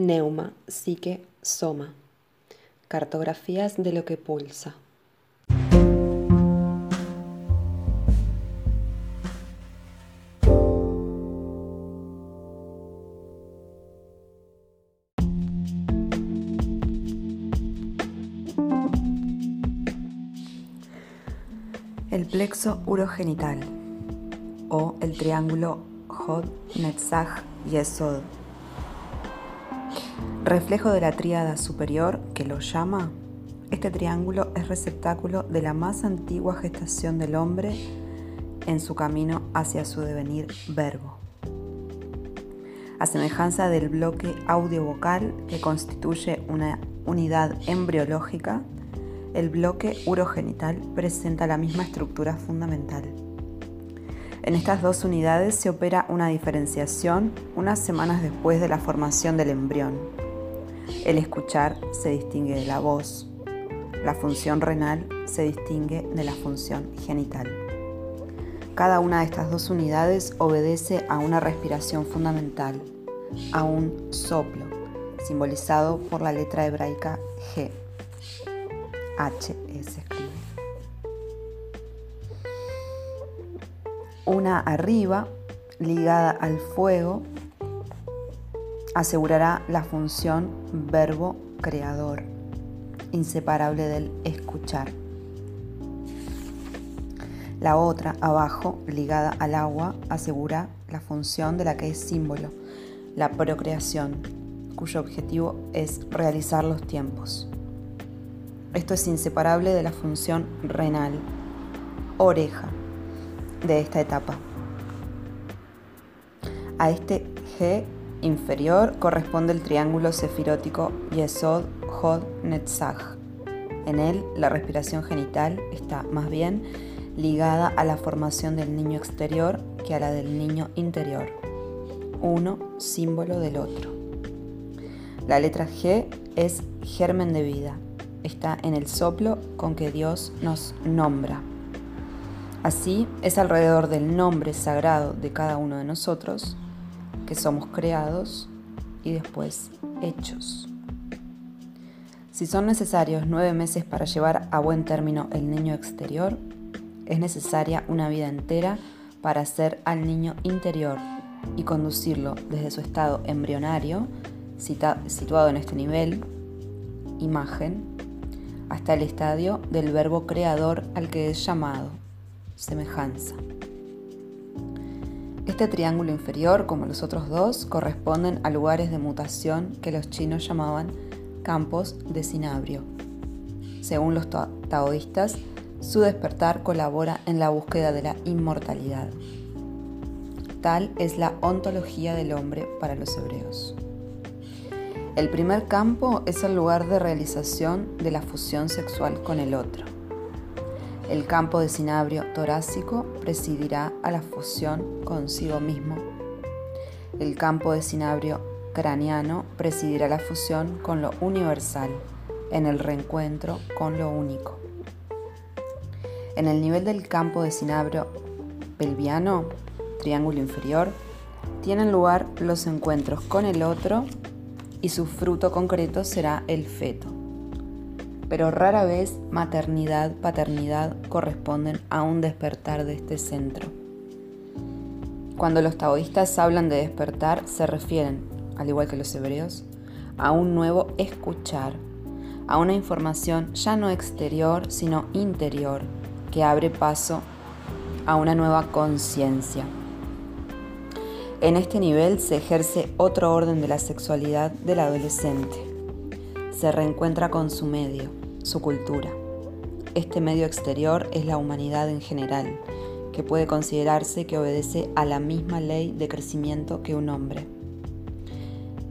Neuma, Psique, Soma. Cartografías de lo que pulsa. El plexo urogenital o el triángulo Hod, Netzach, Yesod. Reflejo de la tríada superior que lo llama, este triángulo es receptáculo de la más antigua gestación del hombre en su camino hacia su devenir verbo. A semejanza del bloque audio-vocal que constituye una unidad embriológica, el bloque urogenital presenta la misma estructura fundamental. En estas dos unidades se opera una diferenciación unas semanas después de la formación del embrión. El escuchar se distingue de la voz. La función renal se distingue de la función genital. Cada una de estas dos unidades obedece a una respiración fundamental, a un soplo, simbolizado por la letra hebraica G. H se escribe. Una arriba, ligada al fuego, asegurará la función verbo creador, inseparable del escuchar. La otra, abajo, ligada al agua, asegura la función de la que es símbolo, la procreación, cuyo objetivo es realizar los tiempos. Esto es inseparable de la función renal, oreja, de esta etapa. A este G inferior corresponde el triángulo sefirótico Yesod Hod Netzach. En él, la respiración genital está más bien ligada a la formación del niño exterior que a la del niño interior. Uno símbolo del otro. La letra G es germen de vida, está en el soplo con que Dios nos nombra. Así es alrededor del nombre sagrado de cada uno de nosotros que somos creados y después hechos. Si son necesarios nueve meses para llevar a buen término el niño exterior, es necesaria una vida entera para hacer al niño interior y conducirlo desde su estado embrionario, situado en este nivel, imagen, hasta el estadio del verbo creador al que es llamado, semejanza. Este triángulo inferior, como los otros dos, corresponden a lugares de mutación que los chinos llamaban campos de cinabrio. Según los taoístas, su despertar colabora en la búsqueda de la inmortalidad. Tal es la ontología del hombre para los hebreos. El primer campo es el lugar de realización de la fusión sexual con el otro. El campo de cinabrio torácico presidirá a la fusión consigo mismo. El campo de cinabrio craneano presidirá la fusión con lo universal, en el reencuentro con lo único. En el nivel del campo de cinabrio pelviano, triángulo inferior, tienen lugar los encuentros con el otro y su fruto concreto será el feto. Pero rara vez maternidad, paternidad corresponden a un despertar de este centro. Cuando los taoístas hablan de despertar, se refieren, al igual que los hebreos, a un nuevo escuchar, a una información ya no exterior, sino interior, que abre paso a una nueva conciencia. En este nivel se ejerce otro orden de la sexualidad del adolescente. Se reencuentra con su medio, su cultura. Este medio exterior es la humanidad en general, que puede considerarse que obedece a la misma ley de crecimiento que un hombre.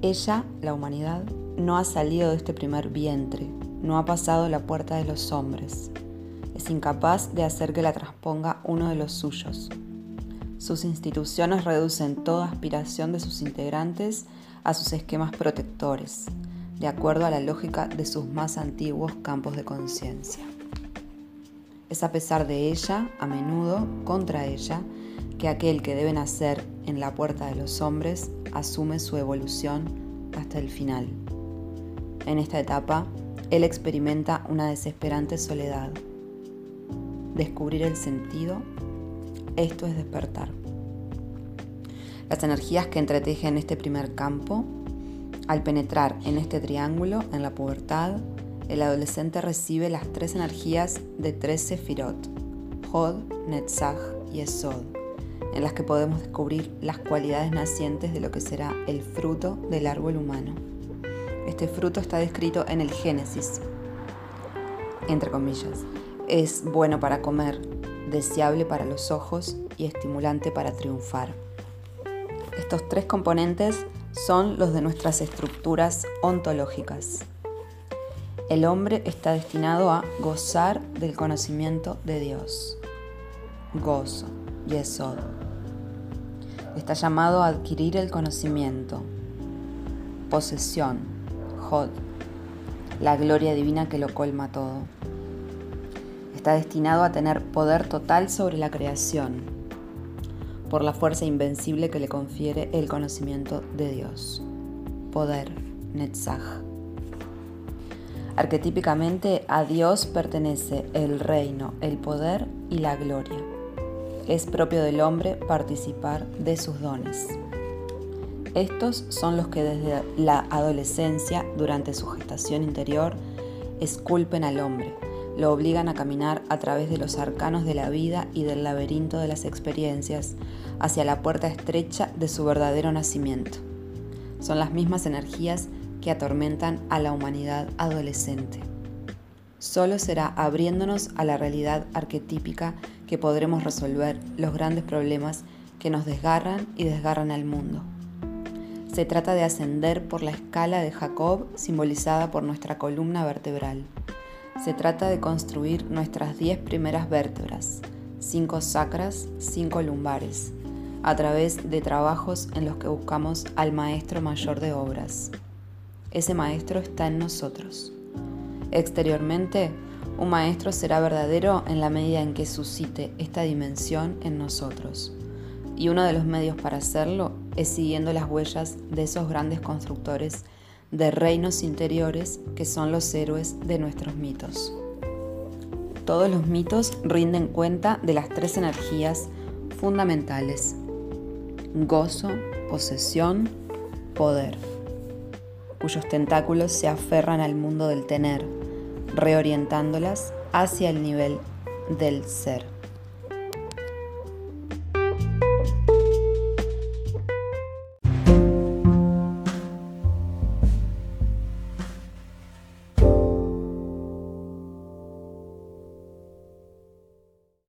Ella, la humanidad, no ha salido de este primer vientre, no ha pasado la puerta de los hombres. Es incapaz de hacer que la transponga uno de los suyos. Sus instituciones reducen toda aspiración de sus integrantes a sus esquemas protectores, de acuerdo a la lógica de sus más antiguos campos de conciencia. Es a pesar de ella, a menudo contra ella, que aquel que debe nacer en la puerta de los hombres asume su evolución hasta el final. En esta etapa, él experimenta una desesperante soledad. Descubrir el sentido, esto es despertar. Las energías que entretejen este primer campo, al penetrar en este triángulo, en la pubertad, el adolescente recibe las tres energías de tres sefirot, Hod, Netzach y Esod, en las que podemos descubrir las cualidades nacientes de lo que será el fruto del árbol humano. Este fruto está descrito en el Génesis, entre comillas. Es bueno para comer, deseable para los ojos y estimulante para triunfar. Estos tres componentes son los de nuestras estructuras ontológicas. El hombre está destinado a gozar del conocimiento de Dios. Gozo, Yesod. Está llamado a adquirir el conocimiento. Posesión, la gloria divina que lo colma todo. Está destinado a tener poder total sobre la creación, por la fuerza invencible que le confiere el conocimiento de Dios. Poder, Netzach. Arquetípicamente a Dios pertenece el reino, el poder y la gloria. Es propio del hombre participar de sus dones. Estos son los que desde la adolescencia, durante su gestación interior, esculpen al hombre, lo obligan a caminar a través de los arcanos de la vida y del laberinto de las experiencias hacia la puerta estrecha de su verdadero nacimiento. Son las mismas energías que atormentan a la humanidad adolescente. Solo será abriéndonos a la realidad arquetípica que podremos resolver los grandes problemas que nos desgarran y desgarran al mundo. Se trata de ascender por la escala de Jacob simbolizada por nuestra columna vertebral. Se trata de construir nuestras diez primeras vértebras, cinco sacras, cinco lumbares, a través de trabajos en los que buscamos al maestro mayor de obras. Ese maestro está en nosotros. Exteriormente, un maestro será verdadero en la medida en que suscite esta dimensión en nosotros y uno de los medios para hacerlo es siguiendo las huellas de esos grandes constructores de reinos interiores que son los héroes de nuestros mitos. Todos los mitos rinden cuenta de las tres energías fundamentales, gozo, posesión, poder, cuyos tentáculos se aferran al mundo del tener, reorientándolas hacia el nivel del ser.